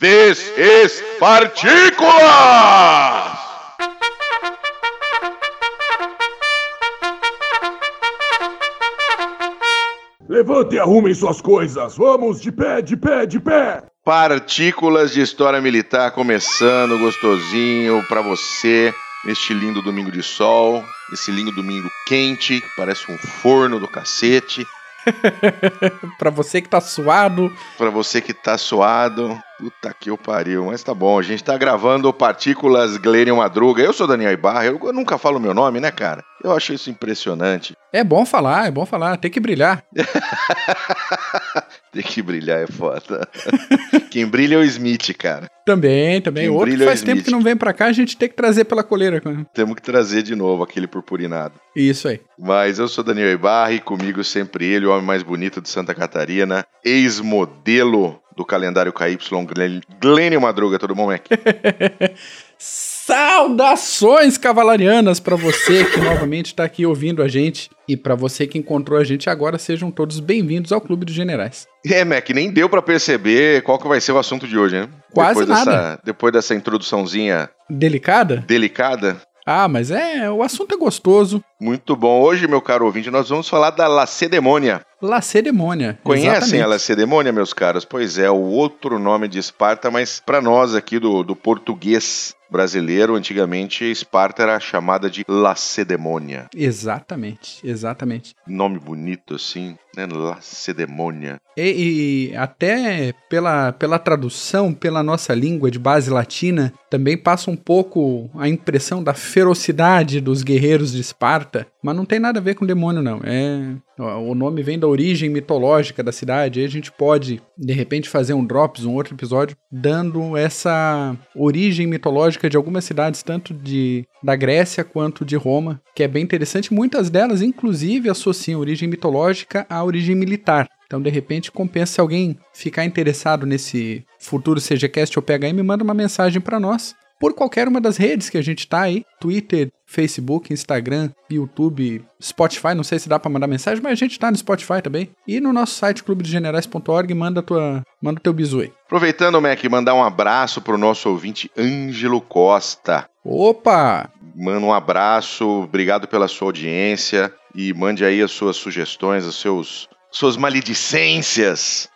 This is Partículas! Levante e arrumem suas coisas. Vamos de pé, de pé, de pé. Partículas de História Militar começando gostosinho pra você neste lindo domingo de sol, esse lindo domingo quente, que parece um forno do cacete. pra você que tá suado. Pra você que tá suado. Puta que eu pariu, mas tá bom. A gente tá gravando Partículas Glênio Madruga. Eu sou Daniel Ibarra, eu, eu nunca falo meu nome, né, cara? Eu acho isso impressionante. É bom falar, é bom falar, tem que brilhar. tem que brilhar é foda. Quem brilha é o Smith, cara. Também, também. Quem Outro que faz é tempo que não vem pra cá, a gente tem que trazer pela coleira. Temos que trazer de novo aquele purpurinado. Isso aí. Mas eu sou Daniel Ibarra e comigo sempre ele, o homem mais bonito de Santa Catarina, ex-modelo do calendário KY, Glênio Madruga, todo bom, Mac? Saudações cavalarianas para você que novamente está aqui ouvindo a gente e para você que encontrou a gente agora, sejam todos bem-vindos ao Clube dos Generais. É, Mac, nem deu para perceber qual que vai ser o assunto de hoje, né? Quase depois nada. Dessa, depois dessa introduçãozinha... Delicada? Delicada. Ah, mas é, o assunto é gostoso. Muito bom. Hoje, meu caro ouvinte, nós vamos falar da Lacedemônia. Lacedemônia. Conhecem exatamente. a Lacedemônia, meus caros? Pois é, o outro nome de Esparta, mas para nós aqui do, do português brasileiro, antigamente Esparta era chamada de Lacedemônia. Exatamente, exatamente. Nome bonito assim, né? Lacedemônia. E, e, até pela, pela tradução, pela nossa língua de base latina, também passa um pouco a impressão da ferocidade dos guerreiros de Esparta, mas não tem nada a ver com demônio não. É o nome vem da origem mitológica da cidade. Aí a gente pode, de repente, fazer um drops, um outro episódio, dando essa origem mitológica de algumas cidades, tanto de da Grécia quanto de Roma, que é bem interessante. Muitas delas, inclusive, associam origem mitológica à origem militar. Então, de repente, compensa se alguém ficar interessado nesse futuro CGCast ou PHM, manda uma mensagem para nós por qualquer uma das redes que a gente tá aí, Twitter, Facebook, Instagram, YouTube, Spotify, não sei se dá para mandar mensagem, mas a gente tá no Spotify também. E no nosso site clubedegenerais.org, manda tua, manda teu bisu aí. Aproveitando, Mac, mandar um abraço pro nosso ouvinte Ângelo Costa. Opa! Manda um abraço, obrigado pela sua audiência e mande aí as suas sugestões, os seus suas maledicências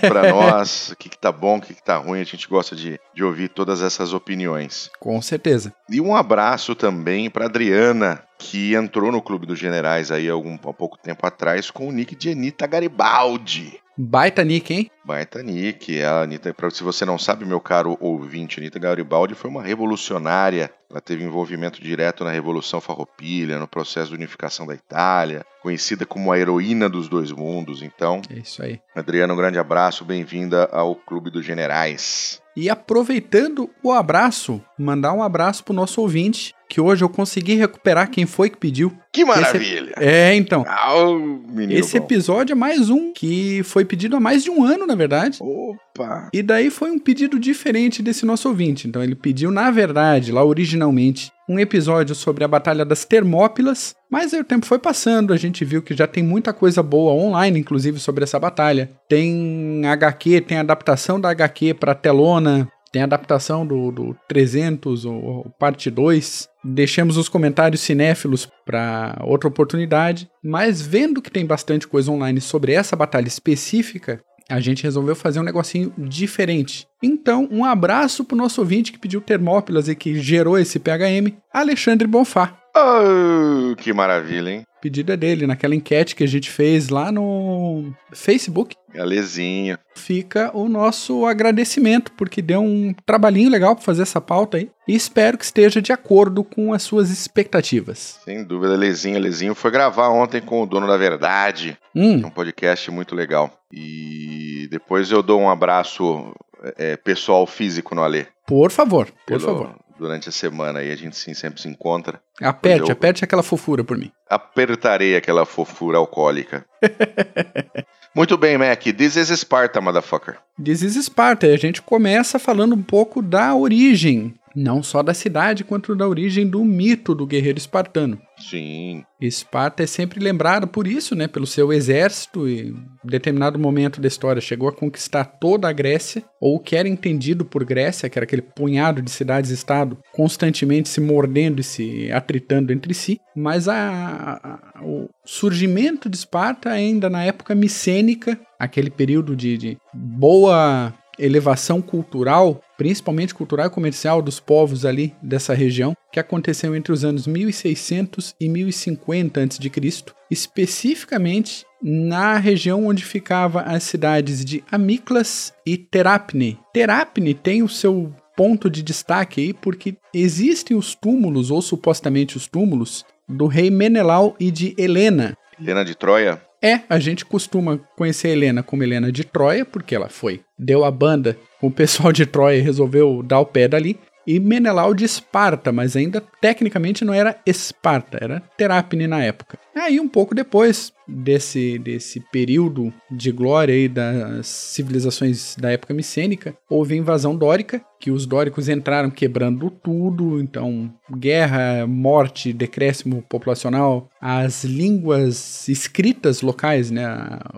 para nós, o que, que tá bom, o que, que tá ruim, a gente gosta de, de ouvir todas essas opiniões. Com certeza. E um abraço também para Adriana, que entrou no Clube dos Generais aí algum, há pouco tempo atrás com o nick de Anitta Garibaldi. Baita nick, hein? Baita nick. A Anitta, se você não sabe, meu caro ouvinte, Anitta Garibaldi foi uma revolucionária. Ela teve envolvimento direto na Revolução Farroupilha, no processo de unificação da Itália, conhecida como a heroína dos dois mundos. Então, é isso aí. Adriana, um grande abraço, bem-vinda ao Clube dos Generais. E aproveitando o abraço, mandar um abraço pro nosso ouvinte, que hoje eu consegui recuperar quem foi que pediu. Que maravilha! Esse... É, então. Oh, esse bom. episódio é mais um que foi pedido há mais de um ano, na verdade. Opa! E daí foi um pedido diferente desse nosso ouvinte. Então ele pediu, na verdade, lá originalmente, um episódio sobre a Batalha das Termópilas, mas aí o tempo foi passando, a gente viu que já tem muita coisa boa online, inclusive, sobre essa batalha. Tem HQ, tem adaptação da HQ para telona, tem adaptação do, do 300, ou, parte 2. Deixamos os comentários cinéfilos para outra oportunidade, mas vendo que tem bastante coisa online sobre essa batalha específica, a gente resolveu fazer um negocinho diferente. Então, um abraço pro nosso ouvinte que pediu Termópilas e que gerou esse PHM, Alexandre Bonfá. Oh, que maravilha, hein? Pedido é dele, naquela enquete que a gente fez lá no Facebook. Galezinho. Fica o nosso agradecimento, porque deu um trabalhinho legal para fazer essa pauta aí. E espero que esteja de acordo com as suas expectativas. Sem dúvida, Lezinho. Lezinho foi gravar ontem com o Dono da Verdade. Hum. É um podcast muito legal. E depois eu dou um abraço é, pessoal físico no Alê. Por favor, por Pelo, favor. Durante a semana aí a gente sim, sempre se encontra. Aperte, eu... aperte aquela fofura por mim. Apertarei aquela fofura alcoólica. Muito bem, Mac. This is Sparta, motherfucker. This is Sparta. E a gente começa falando um pouco da origem não só da cidade, quanto da origem do mito do guerreiro espartano. Sim. Esparta é sempre lembrada por isso, né, pelo seu exército e em determinado momento da história chegou a conquistar toda a Grécia, ou o que era entendido por Grécia, que era aquele punhado de cidades-estado constantemente se mordendo e se atritando entre si, mas a, a, o surgimento de Esparta ainda na época micênica, aquele período de, de boa elevação cultural, principalmente cultural e comercial dos povos ali dessa região, que aconteceu entre os anos 1600 e 1050 a.C., especificamente na região onde ficava as cidades de Amiclas e Terápne. Terápne tem o seu ponto de destaque aí porque existem os túmulos, ou supostamente os túmulos, do rei Menelau e de Helena. Helena de Troia? É, a gente costuma conhecer a Helena como Helena de Troia, porque ela foi, deu a banda com o pessoal de Troia e resolveu dar o pé dali. E Menelau de Esparta, mas ainda tecnicamente não era Esparta, era Terápne na época. Aí, um pouco depois desse, desse período de glória aí das civilizações da época micênica, houve a invasão dórica, que os dóricos entraram quebrando tudo, então guerra, morte, decréscimo populacional, as línguas escritas locais, né,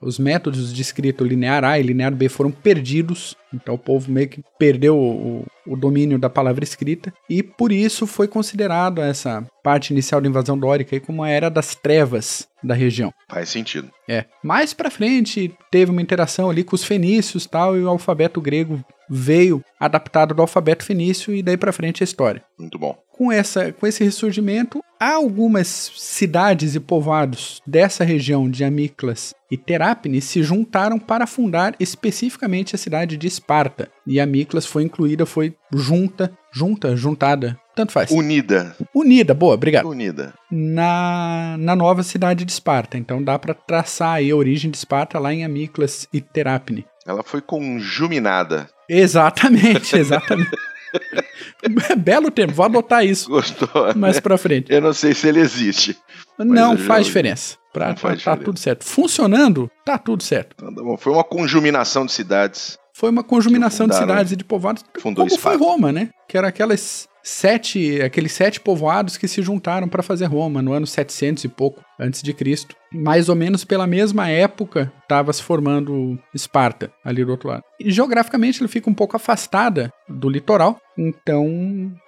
os métodos de escrita linear A e linear B foram perdidos, então o povo meio que perdeu o, o domínio da palavra escrita, e por isso foi considerado essa parte inicial da invasão dórica aí como a era das trevas da região. Faz sentido. É. Mais para frente teve uma interação ali com os fenícios, tal, e o alfabeto grego veio adaptado do alfabeto fenício e daí para frente a história. Muito bom. Com essa com esse ressurgimento, algumas cidades e povoados dessa região de Amiclas e Terápne se juntaram para fundar especificamente a cidade de Esparta. E Amiclas foi incluída, foi junta, junta, juntada, tanto faz. Unida. Unida, boa, obrigado. Unida. Na, na nova cidade de Esparta. Então dá para traçar aí a origem de Esparta lá em Amiclas e Terápne. Ela foi conjuminada. Exatamente, exatamente. Belo termo, vou adotar isso. Gostou? Mais né? pra frente. Eu não sei se ele existe. Não já faz diferença. Pra, Não faz tá, tá diferença. tudo certo. Funcionando, tá tudo certo. Tá bom. Foi uma conjuminação de cidades. Foi uma conjuminação de fundaram- cidades e de povoados, fundou como foi Esparta. Roma, né? Que era aquelas sete, aqueles sete povoados que se juntaram para fazer Roma no ano 700 e pouco antes de Cristo. Mais ou menos pela mesma época estava se formando Esparta ali do outro lado. E geograficamente ela fica um pouco afastada do litoral, então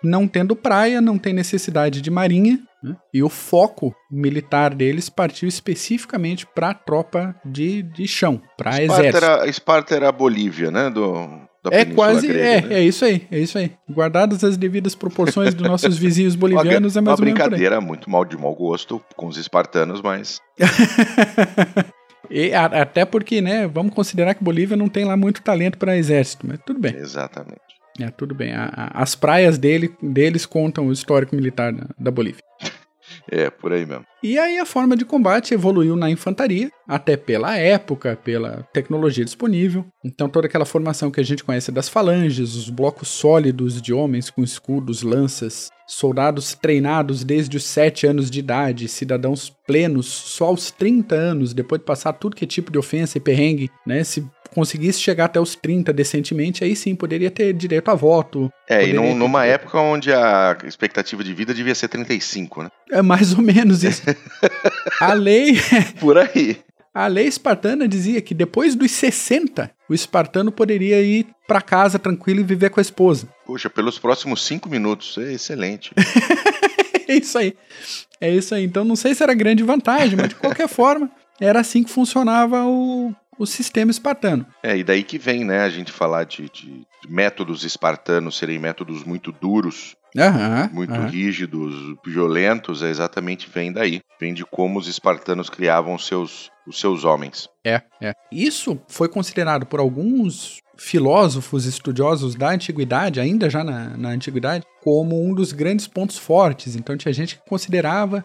não tendo praia, não tem necessidade de marinha. né? E o foco militar deles partiu especificamente para a tropa de, de chão, para Esparta exército. era, Esparta era a Bolívia, né? Do, É quase, Grega, é, né? é isso aí, é isso aí. Guardadas as devidas proporções dos nossos vizinhos bolivianos, é uma mais ou menos por aí. brincadeira muito mal de mau gosto com os espartanos, mas E a- até porque, né, vamos considerar que Bolívia não tem lá muito talento para exército, mas tudo bem. exatamente. É, tudo bem. A- a- as praias dele, deles contam o histórico militar da, da Bolívia. É, por aí mesmo. E aí a forma de combate evoluiu na infantaria, até pela época, pela tecnologia disponível. Então toda aquela formação que a gente conhece das falanges, os blocos sólidos de homens com escudos, lanças, soldados treinados desde os 7 anos de idade, cidadãos plenos só aos 30 anos, depois de passar tudo que é tipo de ofensa e perrengue, né? Se conseguisse chegar até os 30 decentemente, aí sim poderia ter direito a voto. É, e num- numa época onde a expectativa de vida devia ser 35, né? É mais ou menos isso. a lei Por aí. A lei espartana dizia que depois dos 60, o espartano poderia ir para casa tranquilo e viver com a esposa. Puxa, pelos próximos cinco minutos. É excelente. É isso aí. É isso aí. Então não sei se era grande vantagem, mas de qualquer forma, era assim que funcionava o, o sistema espartano. É, e daí que vem, né, a gente falar de, de- métodos espartanos serem métodos muito duros, Aham. muito aham. rígidos, violentos, é exatamente vem daí. Vem de como os espartanos criavam os seus, os seus homens. É, é. Isso foi considerado por alguns filósofos estudiosos da antiguidade, ainda já na, na antiguidade, como um dos grandes pontos fortes. Então tinha gente que considerava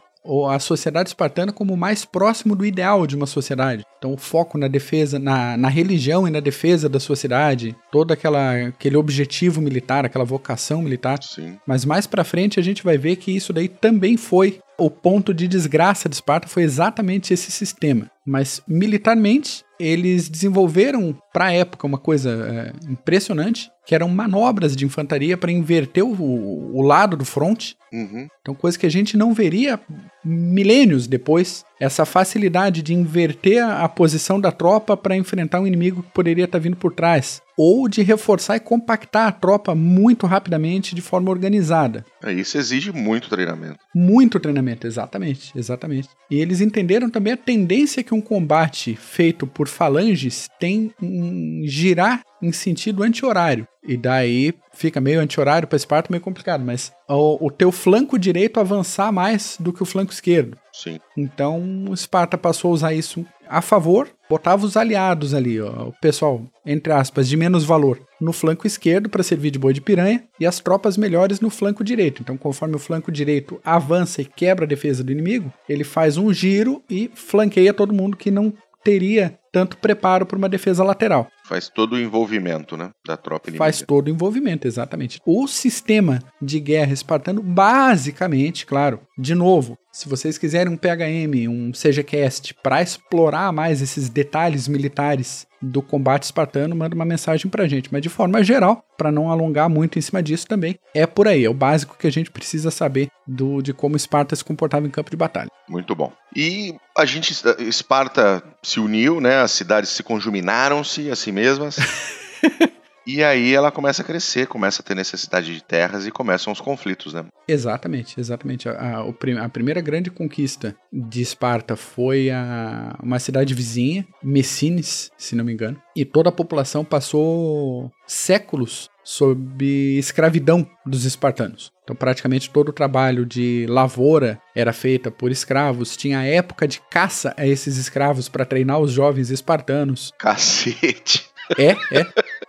a sociedade espartana como o mais próximo do ideal de uma sociedade. Então o foco na defesa, na, na religião e na defesa da sociedade, todo aquela, aquele objetivo militar, aquela vocação militar. Sim. Mas mais pra frente a gente vai ver que isso daí também foi o ponto de desgraça de Esparta foi exatamente esse sistema. Mas militarmente eles desenvolveram para a época uma coisa é, impressionante, que eram manobras de infantaria para inverter o, o, lado do front. Uhum. Então, coisa que a gente não veria milênios depois. Essa facilidade de inverter a, a posição da tropa para enfrentar um inimigo que poderia estar tá vindo por trás. Ou de reforçar e compactar a tropa muito rapidamente de forma organizada. É, isso exige muito treinamento. Muito treinamento, exatamente, exatamente. E eles entenderam também a tendência que um combate feito por falanges tem em girar em sentido anti-horário. E daí fica meio anti-horário para Esparta, meio complicado, mas o, o, teu flanco direito avançar mais do que o flanco esquerdo. Sim. Então Esparta passou a usar isso a favor, botava os aliados ali, ó, o pessoal, entre aspas, de menos valor, no flanco esquerdo para servir de boi de piranha e as tropas melhores no flanco direito. Então, conforme o flanco direito avança e quebra a defesa do inimigo, ele faz um giro e flanqueia todo mundo que não teria tanto preparo para uma defesa lateral. Faz todo o envolvimento, né, da tropa inimiga. Faz todo o envolvimento, exatamente. O sistema de guerra espartano, basicamente, claro, de novo, se vocês quiserem um PHM, um CGCast para explorar mais esses detalhes militares do combate espartano, manda uma mensagem pra gente. Mas de forma geral, para não alongar muito em cima disso também, é por aí. É o básico que a gente precisa saber do, de como Esparta se comportava em campo de batalha. Muito bom. E a gente, Esparta se uniu, né? As cidades se conjuminaram-se a si mesmas. E aí ela começa a crescer, começa a ter necessidade de terras e começam os conflitos, né? Exatamente, exatamente. A, a, a primeira grande conquista de Esparta foi a, uma cidade vizinha, Messines, se não me engano, e toda a população passou séculos sob escravidão dos espartanos. Então, praticamente todo o trabalho de lavoura era feita por escravos. Tinha época de caça a esses escravos para treinar os jovens espartanos. Cacete! É, é.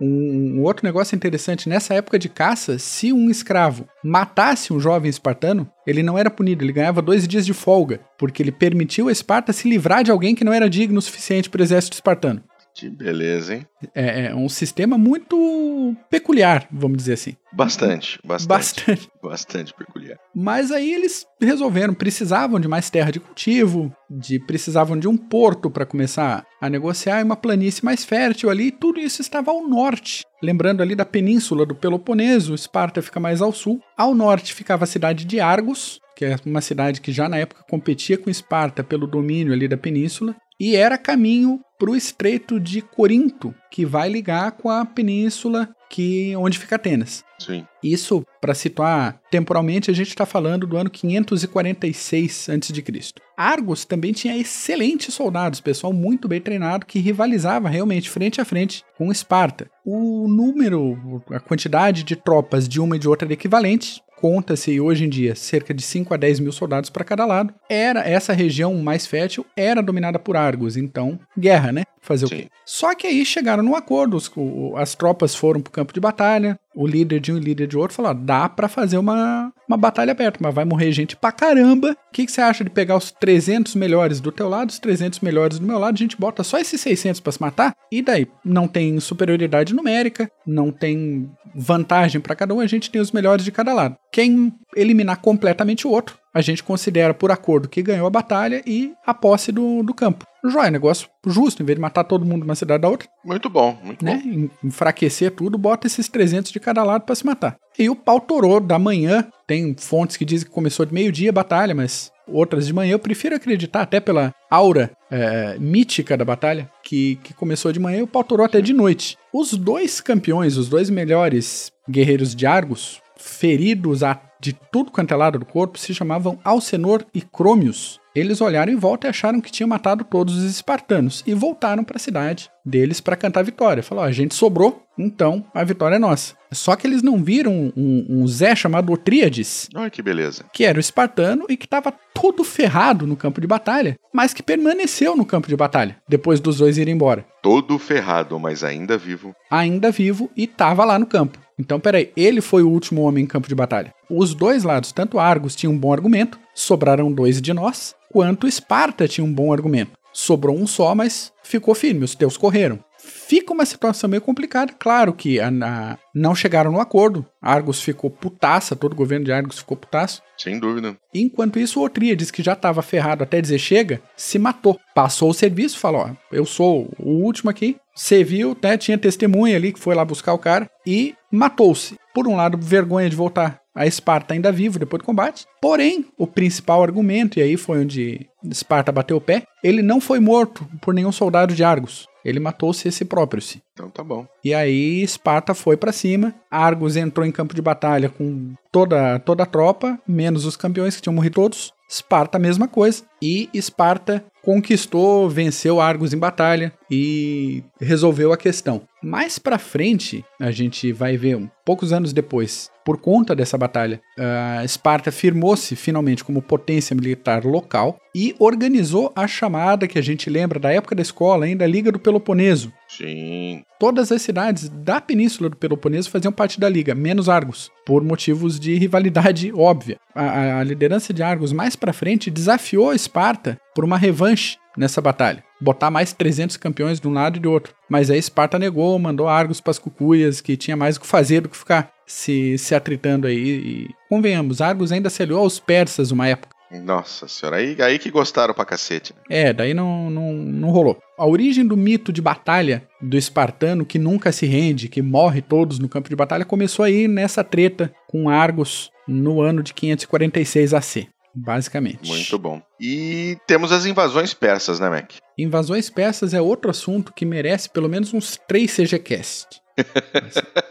Um, um, outro negócio interessante, nessa época de caça, se um escravo matasse um jovem espartano, ele não era punido, ele ganhava dois dias de folga, porque ele permitiu a Esparta se livrar de alguém que não era digno o suficiente para o exército espartano. Que beleza, hein? É, é, um sistema muito peculiar, vamos dizer assim. Bastante, bastante. Bastante. Bastante peculiar. Mas aí eles resolveram, precisavam de mais terra de cultivo, de precisavam de um porto para começar a negociar e uma planície mais fértil ali, tudo isso estava ao norte. Lembrando ali da península do Peloponeso, Esparta fica mais ao sul. Ao norte ficava a cidade de Argos, que é uma cidade que já na época competia com Esparta pelo domínio ali da península e era caminho para o Estreito de Corinto, que vai ligar com a península que onde fica Atenas. Sim. Isso, para situar temporalmente, a gente está falando do ano 546 a.C. Argos também tinha excelentes soldados, pessoal muito bem treinado que rivalizava realmente frente a frente com Esparta. O número, a quantidade de tropas de uma e de outra era equivalente, conta-se hoje em dia cerca de 5 a 10 mil soldados para cada lado. Era essa região mais fértil era dominada por Argos, então guerra, né? Fazer Sim. o quê? Só que aí chegaram num acordo, os, as tropas foram para o campo de batalha, o líder de um e o líder de outro falou: dá para fazer uma, uma batalha aberta, mas vai morrer gente pra caramba. O que, que você acha de pegar os 300 melhores do teu lado, os 300 melhores do meu lado? A gente bota só esses 600 para se matar? E daí? Não tem superioridade numérica, não tem vantagem para cada um, a gente tem os melhores de cada lado. Quem eliminar completamente o outro, a gente considera por acordo que ganhou a batalha e a posse do, do campo. Joia, negócio justo, em vez de matar todo mundo numa cidade da outra. Muito bom, muito né? bom. Enfraquecer tudo, bota esses 300 de cada lado para se matar. E o pau torou da manhã, tem fontes que dizem que começou de meio-dia a batalha, mas outras de manhã. Eu prefiro acreditar, até pela aura é, mítica da batalha, que, que começou de manhã e o pau torou até de noite. Os dois campeões, os dois melhores guerreiros de Argos, feridos a, de tudo quanto é lado do corpo, se chamavam Alcenor e Cromius. Eles olharam em volta e acharam que tinham matado todos os espartanos e voltaram para a cidade deles para cantar vitória. Falaram: a gente sobrou, então a vitória é nossa. Só que eles não viram um, um Zé chamado Otríades. Olha que beleza. Que era o espartano e que estava todo ferrado no campo de batalha, mas que permaneceu no campo de batalha depois dos dois irem embora. Todo ferrado, mas ainda vivo. Ainda vivo e estava lá no campo. Então, peraí, ele foi o último homem em campo de batalha. Os dois lados, tanto Argos tinha um bom argumento, sobraram dois de nós, quanto Esparta tinha um bom argumento. Sobrou um só, mas ficou firme, os teus correram. fica uma situação meio complicada. Claro que a, a, não chegaram no acordo. Argos ficou putaça, todo o governo de Argos ficou putaço. Sem dúvida. Enquanto isso, o Otríades, que já estava ferrado até dizer chega, se matou. Passou o serviço, falou: ó, eu sou o último aqui. Você viu, né? Tinha testemunha ali que foi lá buscar o cara e matou-se. Por um lado, vergonha de voltar a Esparta ainda vivo depois do combate. Porém, o principal argumento, e aí foi onde Esparta bateu o pé, ele não foi morto por nenhum soldado de Argos. Ele matou-se esse próprio-se. Então tá bom. E aí Esparta foi para cima. Argos entrou em campo de batalha com toda, toda a tropa, menos os campeões que tinham morrido todos. Esparta, a mesma coisa. E Esparta conquistou, venceu Argos em batalha e resolveu a questão. Mais para frente, a gente vai ver, poucos anos depois, por conta dessa batalha, uh, Esparta firmou-se finalmente como potência militar local e organizou a chamada que a gente lembra da época da escola, ainda Liga do Peloponeso. Sim. Todas as cidades da península do Peloponeso faziam parte da liga, menos Argos, por motivos de rivalidade óbvia. A, a liderança de Argos mais para frente desafiou Esparta por uma revanche nessa batalha. Botar mais 300 campeões de um lado e do outro. Mas aí Esparta negou, mandou Argos para as cucuias, que tinha mais o que fazer do que ficar se, se atritando aí. E, convenhamos, Argos ainda se aliou aos persas uma época. Nossa senhora, aí, aí que gostaram pra cacete. É, daí não, não, não rolou. A origem do mito de batalha do espartano que nunca se rende, que morre todos no campo de batalha, começou aí nessa treta com Argos no ano de 546 AC basicamente. Muito bom. E temos as invasões persas, né, Mac? Invasões persas é outro assunto que merece pelo menos uns três CGCast.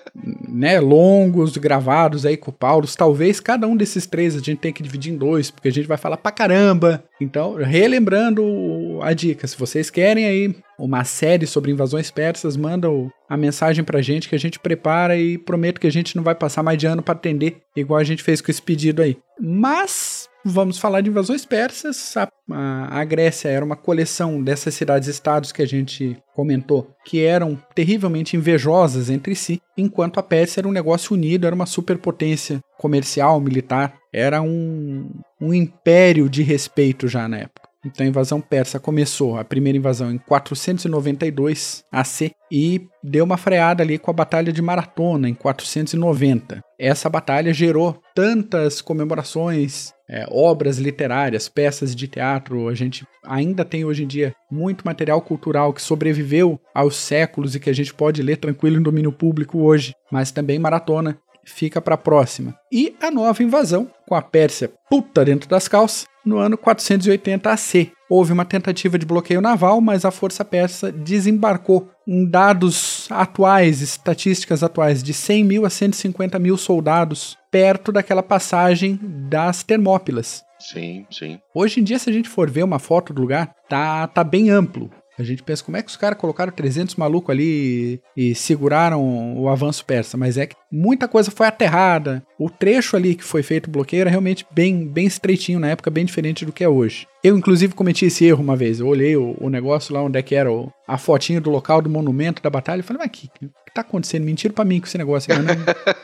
né, longos, gravados aí com o Paulo. Talvez cada um desses três a gente tenha que dividir em dois, porque a gente vai falar pra caramba. Então, relembrando a dica, se vocês querem aí uma série sobre invasões persas, manda a mensagem pra gente que a gente prepara e prometo que a gente não vai passar mais de ano para atender, igual a gente fez com esse pedido aí. Mas vamos falar de invasões persas. A, a, a, Grécia era uma coleção dessas cidades-estados que a gente comentou, que eram terrivelmente invejosas entre si, enquanto a Pérsia era um negócio unido, era uma superpotência comercial, militar, era um, um império de respeito já na época. Então a invasão persa começou, a primeira invasão em 492 AC e deu uma freada ali com a Batalha de Maratona em 490. Essa batalha gerou tantas comemorações, é, obras literárias, peças de teatro. A gente ainda tem hoje em dia muito material cultural que sobreviveu aos séculos e que a gente pode ler tranquilo em domínio público hoje, mas também Maratona fica para a próxima. E a nova invasão, com a Pérsia puta dentro das calças, no ano 480 AC. Houve uma tentativa de bloqueio naval, mas a força persa desembarcou em dados atuais, estatísticas atuais, de 100 mil a 150 mil soldados perto daquela passagem das Termópilas. Sim, sim. Hoje em dia, se a gente for ver uma foto do lugar, tá, tá bem amplo. A gente pensa como é que os caras colocaram 300 malucos ali e, e, seguraram o avanço persa, mas é que muita coisa foi aterrada. O trecho ali que foi feito o bloqueio era realmente bem, bem estreitinho na época, bem diferente do que é hoje. Eu, inclusive, cometi esse erro uma vez. Eu olhei o, o negócio lá onde é que era o, a fotinho do local do monumento da batalha e falei, mas o que, que tá acontecendo? Mentira pra mim com esse negócio. Não...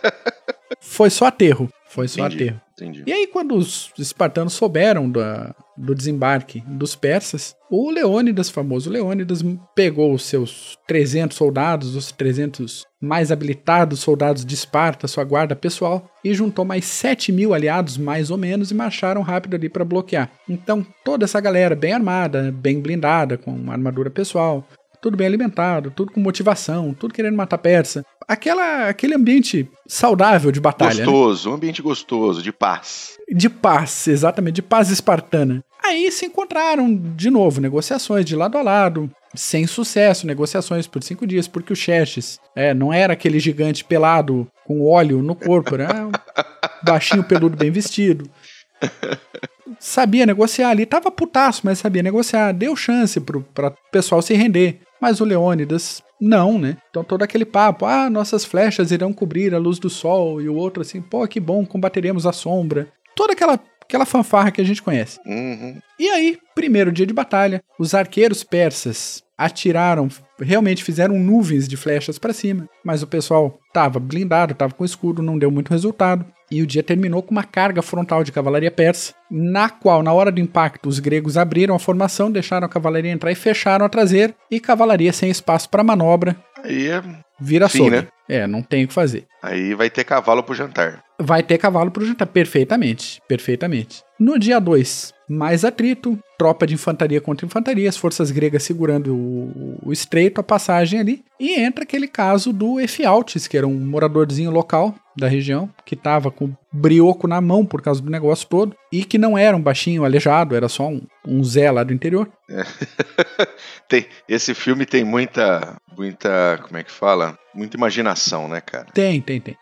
foi só aterro. Foi só Entendi. aterro. Entendi. E aí, quando os espartanos souberam da, do desembarque dos persas, o Leônidas, famoso Leônidas, pegou os seus 300 soldados, os 300 mais habilitados soldados de Esparta, sua guarda pessoal, e juntou mais 7 mil aliados, mais ou menos, e marcharam rápido ali para bloquear. Então, toda essa galera bem armada, bem blindada, com armadura pessoal, tudo bem alimentado, tudo com motivação, tudo querendo matar persa. Aquela, aquele ambiente saudável de batalha. Né? Gostoso, né? um ambiente gostoso, de paz. De paz, exatamente, de paz espartana. Aí se encontraram de novo negociações de lado a lado, sem sucesso, negociações por cinco dias, porque o Xerxes é, não era aquele gigante pelado com óleo no corpo, era um baixinho peludo bem vestido. Sabia negociar ali, tava putaço, mas sabia negociar, deu chance pro, pra pessoal se render. Mas o Leônidas, não, né? Então todo aquele papo, ah, nossas flechas irão cobrir a luz do sol, e o outro assim, pô, que bom, combateremos a sombra. Toda aquela aquela fanfarra que a gente conhece. Uhum. E aí, primeiro dia de batalha, os arqueiros persas atiraram, realmente fizeram nuvens de flechas para cima, mas o pessoal tava blindado, tava com escudo, não deu muito resultado. E o dia terminou com uma carga frontal de cavalaria persa, na qual, na hora do impacto, os gregos abriram a formação, deixaram a cavalaria entrar e fecharam a traseira, e cavalaria sem espaço para manobra. Aí é. Vira Sim, açougue. né? É, não tem o que fazer. Aí vai ter cavalo pro jantar. Vai ter cavalo pro jantar. Perfeitamente. Perfeitamente. No dia 2, mais atrito, tropa de infantaria contra infantaria, as forças gregas segurando o, o estreito, a passagem ali. E entra aquele caso do Efialtes, que era um moradorzinho local da região, que tava com brioco na mão por causa do negócio todo, e que não era um baixinho aleijado, era só um, um Zé lá do interior. Tem, esse filme tem muita, muita, como é que fala? Muita imaginação, né, cara? Tem, tem, tem.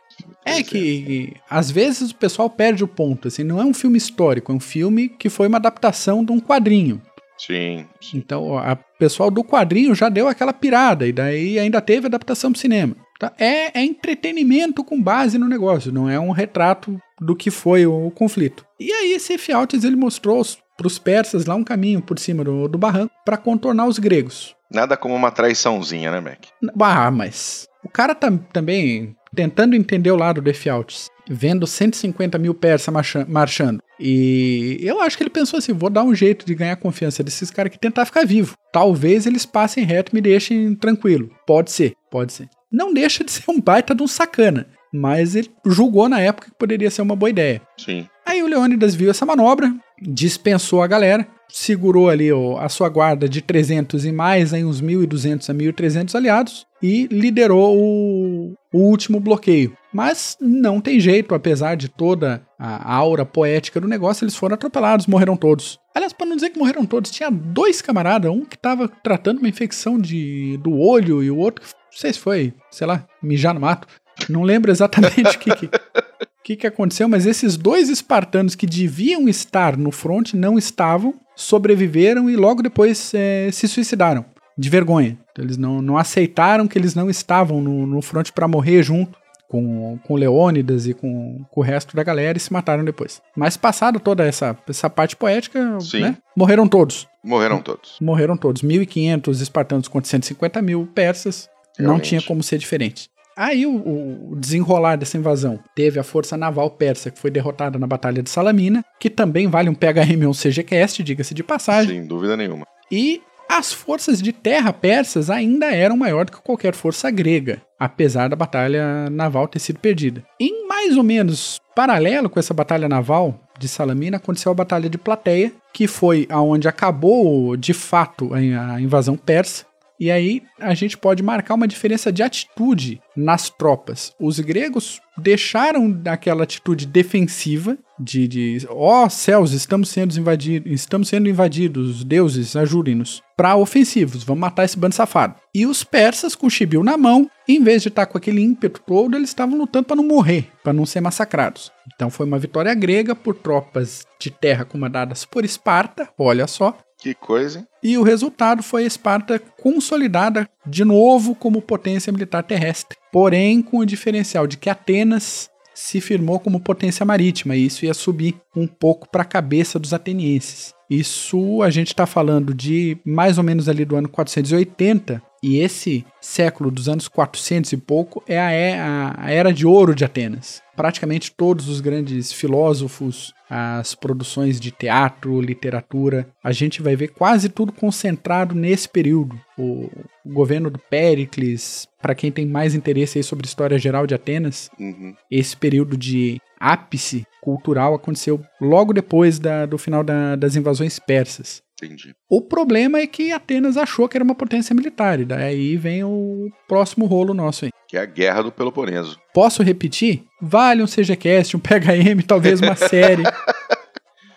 É que às vezes o pessoal perde o ponto, assim, não é um filme histórico, é um filme que foi uma adaptação de um quadrinho. Sim, sim. Então, o pessoal do quadrinho já deu aquela pirada, e daí ainda teve adaptação pro cinema. Tá? É, é entretenimento com base no negócio, não é um retrato do que foi o, o conflito. E aí, esse Efialtes, ele mostrou para os persas lá um caminho por cima do, do barranco para contornar os gregos. Nada como uma traiçãozinha, né, Mac? Ah, mas o cara tá também tentando entender o lado do Efialtes, vendo 150 mil persas marcha- marchando. E eu acho que ele pensou assim: vou dar um jeito de ganhar confiança desses caras que tentar ficar vivo. Talvez eles passem reto e me deixem tranquilo. Pode ser, pode ser. Não deixa de ser um baita de um sacana, mas ele julgou na época que poderia ser uma boa ideia. Sim. Aí o Leônidas viu essa manobra, dispensou a galera, segurou ali ó, a sua guarda de 300 e mais, aí uns 1.200 a 1.300 aliados, e liderou o, o último bloqueio. Mas não tem jeito, apesar de toda a aura poética do negócio, eles foram atropelados, morreram todos. Aliás, para não dizer que morreram todos, tinha dois camaradas, um que estava tratando uma infecção de, do olho e o outro que, não sei se foi, sei lá, mijar no mato. Não lembro exatamente o que, que, que, que aconteceu, mas esses dois espartanos que deviam estar no front não estavam, sobreviveram e logo depois eh, se suicidaram, de vergonha. Então, eles não, não aceitaram que eles não estavam no, no front para morrer junto com, com Leônidas e com, com o resto da galera e se mataram depois. Mas passado toda essa, essa parte poética, né, morreram todos. Morreram todos. Morreram todos. 1.500 espartanos contra 150 mil persas. Não Realmente. tinha como ser diferente. Aí o, o desenrolar dessa invasão teve a força naval persa que foi derrotada na Batalha de Salamina, que também vale um PHM ou CGCast, diga-se de passagem. Sem dúvida nenhuma. E as forças de terra persas ainda eram maior do que qualquer força grega, apesar da batalha naval ter sido perdida. Em mais ou menos paralelo com essa batalha naval de Salamina, aconteceu a batalha de Plateia, que foi aonde acabou de fato a invasão persa. E aí a gente pode marcar uma diferença de atitude nas tropas. Os gregos deixaram aquela atitude defensiva de, de ó céus, estamos sendo invadidos, estamos sendo invadidos, deuses, ajudem-nos, para ofensivos, vamos matar esse bando safado. E os persas com o chibiu na mão, em vez de estar com aquele ímpeto todo, eles estavam lutando para não morrer, para não ser massacrados. Então foi uma vitória grega por tropas de terra comandadas por Esparta, olha só, Que coisa, hein? e o resultado foi a Esparta consolidada de novo como potência militar terrestre, porém com o diferencial de que Atenas se firmou como potência marítima e isso ia subir um pouco para a cabeça dos atenienses. Isso a gente está falando de mais ou menos ali do ano 480 e esse século dos anos 400 e pouco é a, é a- a era de ouro de Atenas. Praticamente todos os grandes filósofos, as produções de teatro, literatura, a gente vai ver quase tudo concentrado nesse período. O, governo do Péricles, para quem tem mais interesse aí sobre a história geral de Atenas, Uhum. esse período de ápice cultural aconteceu logo depois da- do final da- das invasões persas. Entendi. O problema é que Atenas achou que era uma potência militar, e daí vem o próximo rolo nosso aí. Que é a guerra do Peloponeso. Posso repetir? Vale um CGCast, um PHM, talvez uma série.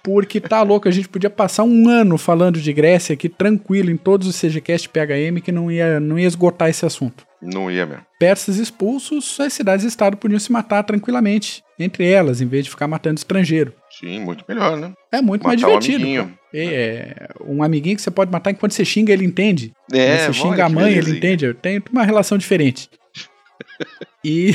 Porque tá louco, a gente podia passar um ano falando de Grécia aqui tranquilo em todos os CGCast PHM que não ia, não ia esgotar esse assunto. Não ia mesmo. Persas expulsos, as cidades-estado podiam se matar tranquilamente entre elas, em vez de ficar matando estrangeiro. Sim, muito melhor, né? É muito mais Matar um divertido. amiguinho. pô. É, um amiguinho que você pode matar enquanto você xinga, ele entende. É, você olha xinga a que mãe, ele entende. Tem uma relação diferente. e,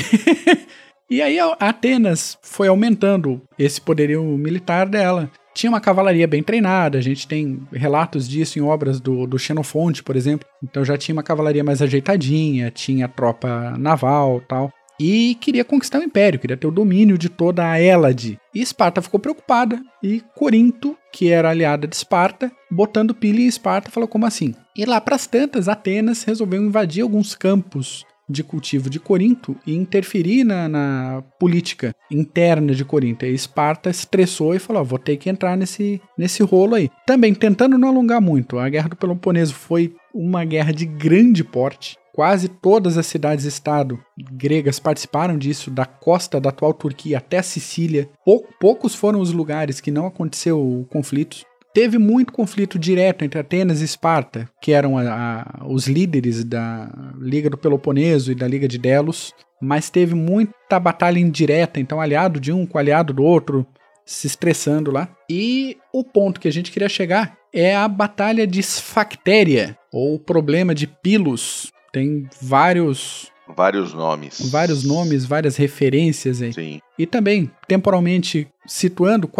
e aí a Atenas foi aumentando esse poderio militar dela. Tinha uma cavalaria bem treinada, a gente tem relatos disso em obras do, do Xenofonte, por exemplo. Então já tinha uma cavalaria mais ajeitadinha, tinha tropa naval tal e queria conquistar o império, queria ter o domínio de toda a Hélade. E Esparta ficou preocupada e Corinto, que era aliada de Esparta, botando pilha em Esparta, falou como assim? E lá para as tantas, Atenas resolveu invadir alguns campos de cultivo de Corinto e interferir na, na política interna de Corinto. E Esparta estressou e falou: vou ter que entrar nesse, nesse rolo aí. Também tentando não alongar muito, a Guerra do Peloponeso foi uma guerra de grande porte. Quase todas as cidades-estado gregas participaram disso, da costa da atual Turquia até a Sicília. Pou, poucos foram os lugares que não aconteceu conflitos. Teve muito conflito direto entre Atenas e Esparta, que eram a, a, os líderes da Liga do Peloponeso e da Liga de Delos, mas teve muita batalha indireta, então aliado de um com aliado do outro, se estressando lá. E o ponto que a gente queria chegar é a Batalha de Sfactéria, ou o problema de Pilos, tem vários vários nomes. Vários nomes, várias referências aí. Sim. E também, temporalmente, situando,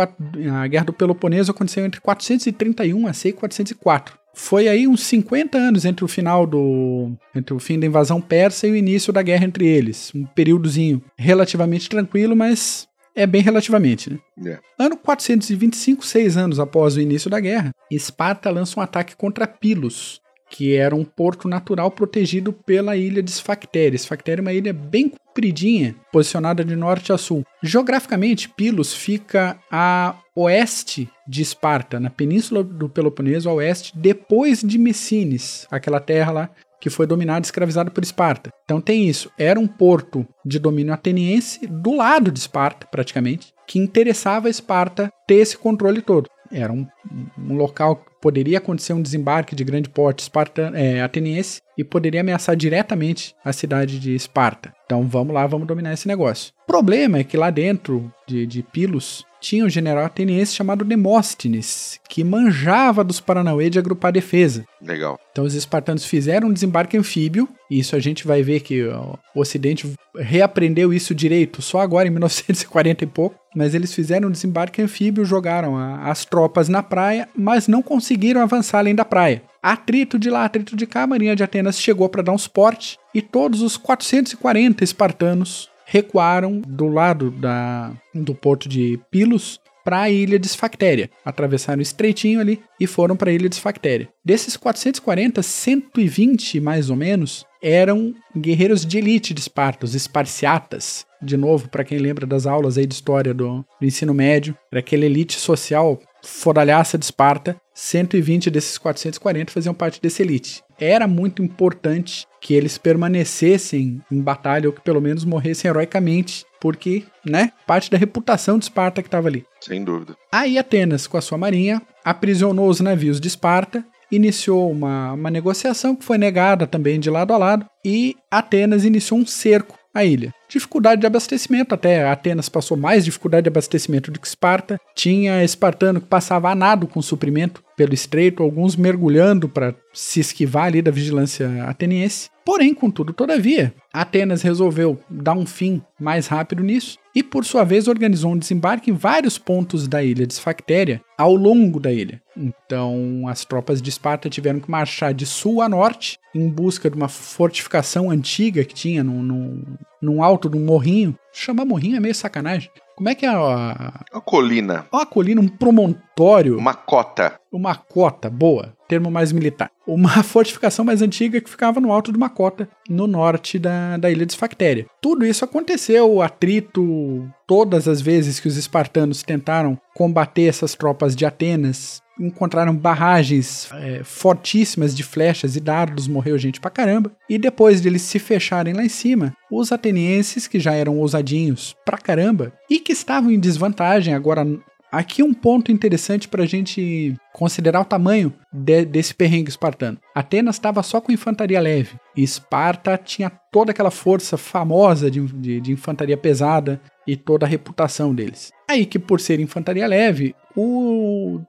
a Guerra do Peloponeso aconteceu entre 431 a e 404. Foi aí uns 50 anos entre o final do. entre o fim da invasão persa e o início da guerra entre eles. Um períodozinho relativamente tranquilo, mas é bem relativamente, né? Yeah. Ano 425, seis anos após o início da guerra, Esparta lança um ataque contra Pilos, que era um porto natural protegido pela ilha de Sfactéria. Sfactéria é uma ilha bem compridinha, posicionada de norte a sul. Geograficamente, Pilos fica a oeste de Esparta, na península do Peloponeso, a oeste, depois de Messines, aquela terra lá que foi dominada e escravizada por Esparta. Então tem isso. Era um porto de domínio ateniense do lado de Esparta, praticamente, que interessava a Esparta ter esse controle todo. Era um, um local que poderia acontecer um desembarque de grande porte esparta, é, ateniense e poderia ameaçar diretamente a cidade de Esparta. Então vamos lá, vamos dominar esse negócio. O problema é que lá dentro de, de Pilos tinha um general ateniense chamado Demóstenes, que manjava dos Paranauê de agrupar defesa. Legal. Então os espartanos fizeram um desembarque anfíbio, e isso a gente vai ver que o Ocidente reaprendeu isso direito só agora em 1940 e pouco, mas eles fizeram um desembarque anfíbio, jogaram a, as tropas na praia, mas não conseguiram avançar além da praia. Atrito de lá, atrito de cá, a Marinha de Atenas chegou para dar um suporte e todos os 440 espartanos recuaram do lado da, do porto de Pilos para a ilha de Sfactéria. Atravessaram o estreitinho ali e foram para a ilha de Sfactéria. Desses 440, 120 mais ou menos eram guerreiros de elite de Esparta, os esparciatas. De novo, para quem lembra das aulas aí de história do, do ensino médio, era aquela elite social fodalhaça de Esparta, 120 desses 440 faziam parte dessa elite. Era muito importante que eles permanecessem em batalha ou que pelo menos morressem heroicamente, porque, né, parte da reputação de Esparta que estava ali. Sem dúvida. Aí Atenas, com a sua marinha, aprisionou os navios de Esparta, iniciou uma, uma negociação que foi negada também de lado a lado, e Atenas iniciou um cerco à ilha dificuldade de abastecimento. Até Atenas passou mais dificuldade de abastecimento do que Esparta. Tinha espartano que passava a nado com suprimento pelo estreito, alguns mergulhando para se esquivar ali da vigilância ateniense. Porém, contudo, todavia, Atenas resolveu dar um fim mais rápido nisso e, por sua vez, organizou um desembarque em vários pontos da ilha de Sfactéria ao longo da ilha. Então, as tropas de Esparta tiveram que marchar de sul a norte em busca de uma fortificação antiga que tinha num, num, num alto de um morrinho. Chamar morrinho é meio sacanagem. Como é que é a. Uma colina. Uma colina, um promontório. Uma cota. Uma cota, boa. Termo mais militar. Uma fortificação mais antiga que ficava no alto de uma cota, no norte da, da ilha de Sfactéria. Tudo isso aconteceu, atrito, todas as vezes que os espartanos tentaram combater essas tropas de Atenas encontraram barragens é, fortíssimas de flechas e dardos, morreu gente pra caramba. E depois de eles se fecharem lá em cima, os atenienses, que já eram ousadinhos pra caramba e que estavam em desvantagem agora Aqui um ponto interessante para a gente considerar o tamanho de, desse perrengue espartano. Atenas estava só com infantaria leve e Esparta tinha toda aquela força famosa de, de, de, infantaria pesada e toda a reputação deles. Aí que por ser infantaria leve, o,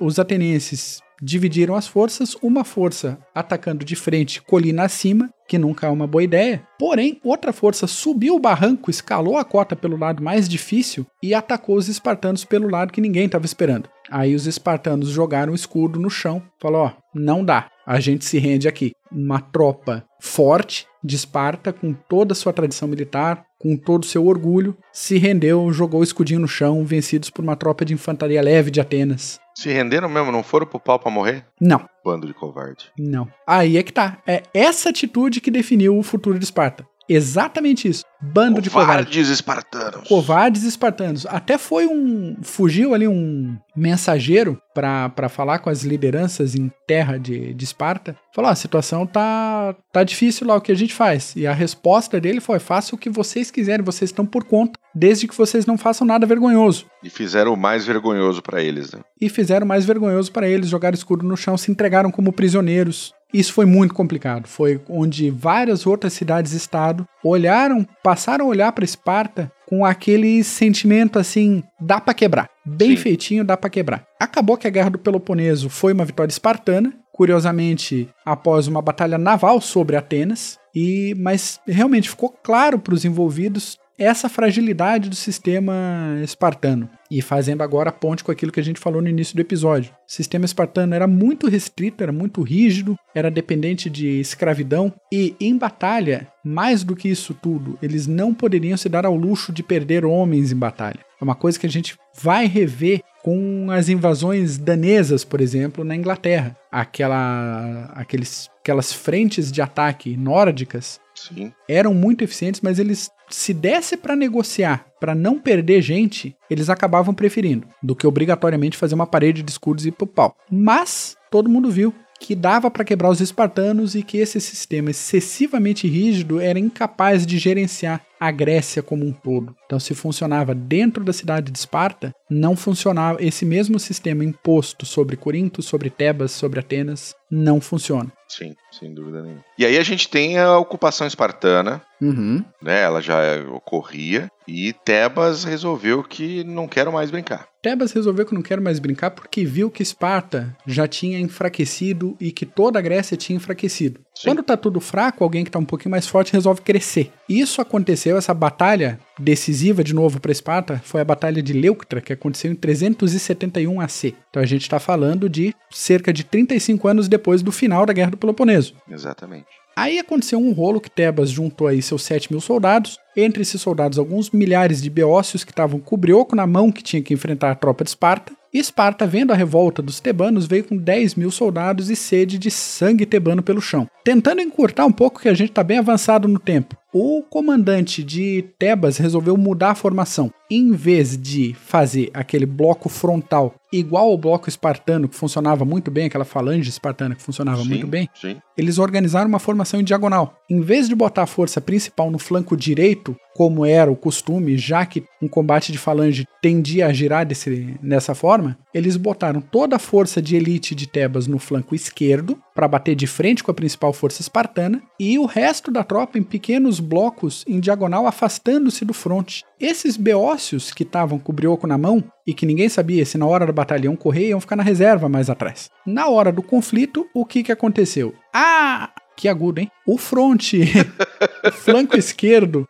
os atenienses dividiram as forças, uma força atacando de frente, colina acima, que nunca é uma boa ideia. Porém, outra força subiu o barranco, escalou a cota pelo lado mais difícil e atacou os espartanos pelo lado que ninguém estava esperando. Aí os espartanos jogaram o escudo no chão, falou: ó, não dá, a gente se rende aqui. Uma tropa forte de Esparta, com toda a sua tradição militar, com todo o seu orgulho, se rendeu, jogou o escudinho no chão, vencidos por uma tropa de infantaria leve de Atenas. Se renderam mesmo? Não foram pro pau pra morrer? Não. Bando de covarde. Não. Aí é que tá. É essa atitude que definiu o futuro de Esparta. Exatamente isso. Bando de covardes. Covardes espartanos. Covardes espartanos. Até foi um. Fugiu ali um mensageiro para falar com as lideranças em terra de, de Esparta. Falou: a situação tá, tá difícil lá, o que a gente faz? E a resposta dele foi: faça o que vocês quiserem, vocês estão por conta, desde que vocês não façam nada vergonhoso. E fizeram o mais vergonhoso pra eles, né? E fizeram mais vergonhoso para eles, jogaram escudo no chão, se entregaram como prisioneiros. Isso foi muito complicado. Foi onde várias outras cidades-estado olharam, passaram a olhar para Esparta com aquele sentimento assim, dá para quebrar. Bem Sim. feitinho, dá para quebrar. Acabou que a Guerra do Peloponeso foi uma vitória espartana, curiosamente, após uma batalha naval sobre Atenas, e mas realmente ficou claro para os envolvidos essa fragilidade do sistema espartano. E fazendo agora a ponte com aquilo que a gente falou no início do episódio. O sistema espartano era muito restrito, era muito rígido, era dependente de escravidão, e em batalha, mais do que isso tudo, eles não poderiam se dar ao luxo de perder homens em batalha. É uma coisa que a gente vai rever com as invasões danesas, por exemplo, na Inglaterra. Aquela, aqueles, aquelas frentes de ataque nórdicas Sim. eram muito eficientes, mas eles, se desse para negociar, para não perder gente, eles acabavam preferindo do que obrigatoriamente fazer uma parede de escudos e ir pro pau. Mas todo mundo viu que dava para quebrar os espartanos e que esse sistema excessivamente rígido era incapaz de gerenciar a Grécia como um todo. Então, se funcionava dentro da cidade de Esparta, não funcionava esse mesmo sistema imposto sobre Corinto, sobre Tebas, sobre Atenas, não funciona. Sim, sem dúvida nenhuma. E aí a gente tem a ocupação espartana, Uhum. né? Ela já ocorria e Tebas resolveu que não quero mais brincar. Tebas resolveu que não quero mais brincar porque viu que Esparta já tinha enfraquecido e que toda a Grécia tinha enfraquecido. Sim. Quando tá tudo fraco, alguém que tá um pouquinho mais forte resolve crescer. Isso aconteceu, essa batalha decisiva de novo para Esparta foi a batalha de Leuctra, que aconteceu em 371 AC. Então a gente está falando de cerca de 35 anos depois do final da Guerra do Peloponeso. Exatamente. Aí aconteceu um rolo que Tebas juntou aí seus 7 mil soldados. Entre esses soldados, alguns milhares de beócios que estavam com o brioco na mão que tinha que enfrentar a tropa de Esparta. E Esparta, vendo a revolta dos tebanos, veio com 10 mil soldados e sede de sangue tebano pelo chão. Tentando encurtar um pouco, que a gente está bem avançado no tempo. O comandante de Tebas resolveu mudar a formação. Em vez de fazer aquele bloco frontal igual ao bloco espartano, que funcionava muito bem, aquela falange espartana que funcionava sim, muito bem, Sim. eles organizaram uma formação em diagonal. Em vez de botar a força principal no flanco direito, como era o costume, já que um combate de falange tendia a girar desse, dessa forma, eles botaram toda a força de elite de Tebas no flanco esquerdo, para bater de frente com a principal força espartana, e o resto da tropa em pequenos blocos em diagonal, afastando-se do fronte. Esses beócios que estavam com o brioco na mão e que ninguém sabia se na hora da batalha iam correr, iam ficar na reserva mais atrás. Na hora do conflito, o que, que aconteceu? Ah! Que agudo, hein? O fronte, o flanco esquerdo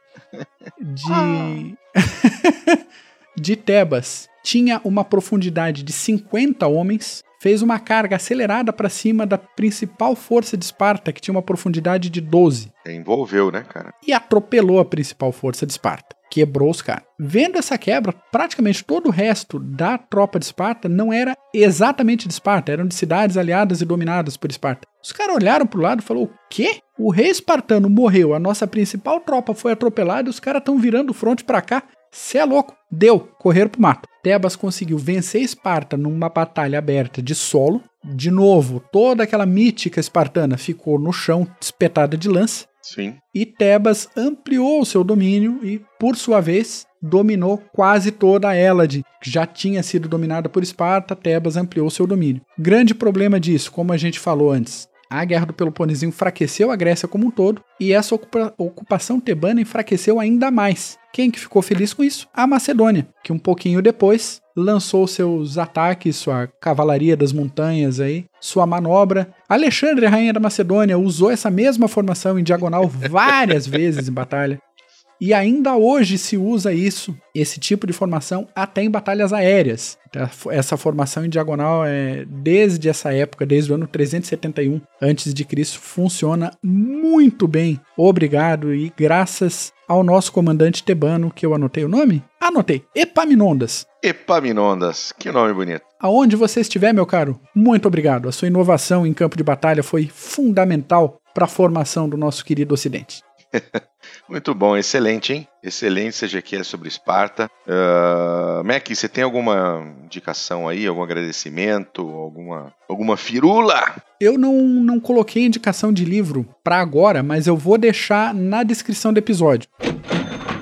de. de Tebas tinha uma profundidade de 50 homens, fez uma carga acelerada para cima da principal força de Esparta, que tinha uma profundidade de 12, Envolveu, né, cara? e atropelou a principal força de Esparta. Quebrou os caras. Vendo essa quebra, praticamente todo o resto da tropa de Esparta não era exatamente de Esparta, eram de cidades aliadas e dominadas por Esparta. Os caras olharam pro lado e falaram: O quê? O rei espartano morreu, a nossa principal tropa foi atropelada e os caras estão virando o fronte pra cá. Cê é louco. Deu, correram pro mato. Tebas conseguiu vencer Esparta numa batalha aberta de solo. De novo, toda aquela mítica espartana ficou no chão, espetada de lança. Sim. E Tebas ampliou o seu domínio e, por sua vez, dominou quase toda a Hélade, que já tinha sido dominada por Esparta. Tebas ampliou seu domínio. Grande problema disso, como a gente falou antes, A Guerra do Peloponeso enfraqueceu a Grécia como um todo e essa ocupa ocupação tebana enfraqueceu ainda mais. Quem que ficou feliz com isso? A Macedônia, que um pouquinho depois lançou seus ataques, sua cavalaria das montanhas aí, sua manobra. Alexandre, rainha da Macedônia, usou essa mesma formação em diagonal várias vezes em batalha. E ainda hoje se usa isso, esse tipo de formação, até em batalhas aéreas. Essa formação em diagonal é desde essa época, desde o ano 371 a.C., funciona muito bem. Obrigado e graças ao nosso comandante tebano, que eu anotei o nome? Anotei. Epaminondas. Epaminondas, que nome bonito. Aonde você estiver, meu caro, muito obrigado. A sua inovação em campo de batalha foi fundamental para a formação do nosso querido Ocidente. Muito bom, excelente, hein? Excelente CGQ sobre Esparta. Uh, Mac, você tem alguma indicação aí, algum agradecimento, alguma, alguma firula? Eu não, não coloquei indicação de livro para agora, mas eu vou deixar na descrição do episódio.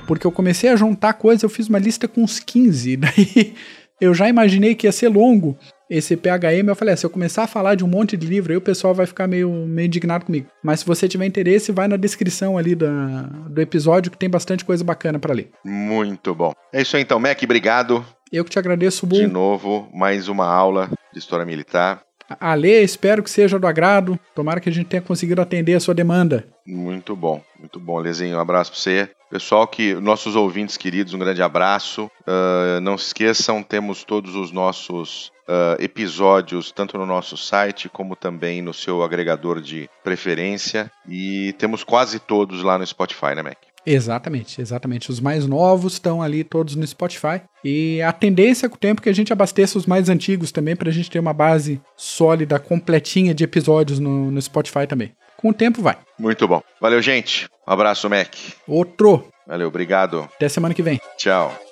Porque eu comecei a juntar coisas, eu fiz uma lista com uns 15, daí eu já imaginei que ia ser longo esse PHM, eu falei, ah, se eu começar a falar de um monte de livro, aí o pessoal vai ficar meio, meio indignado comigo. Mas se você tiver interesse, vai na descrição ali da, do episódio que tem bastante coisa bacana para ler. Muito bom. É isso aí então, Mac, obrigado. Eu que te agradeço, Bu. De novo, mais uma aula de História Militar. Ale, espero que seja do agrado. Tomara que a gente tenha conseguido atender a sua demanda. Muito bom, muito bom, Lezinho. Um abraço para você. Pessoal, que nossos ouvintes queridos, um grande abraço. Uh, não se esqueçam, temos todos os nossos uh, episódios, tanto no nosso site como também no seu agregador de preferência. E temos quase todos lá no Spotify, né, Mac? Exatamente, exatamente. Os mais novos estão ali todos no Spotify. E a tendência com o tempo é que a gente abasteça os mais antigos também, para a gente ter uma base sólida, completinha de episódios no, no Spotify também. Com o tempo vai. Muito bom. Valeu, gente. Um abraço, Mac. Outro. Valeu, obrigado. Até semana que vem. Tchau.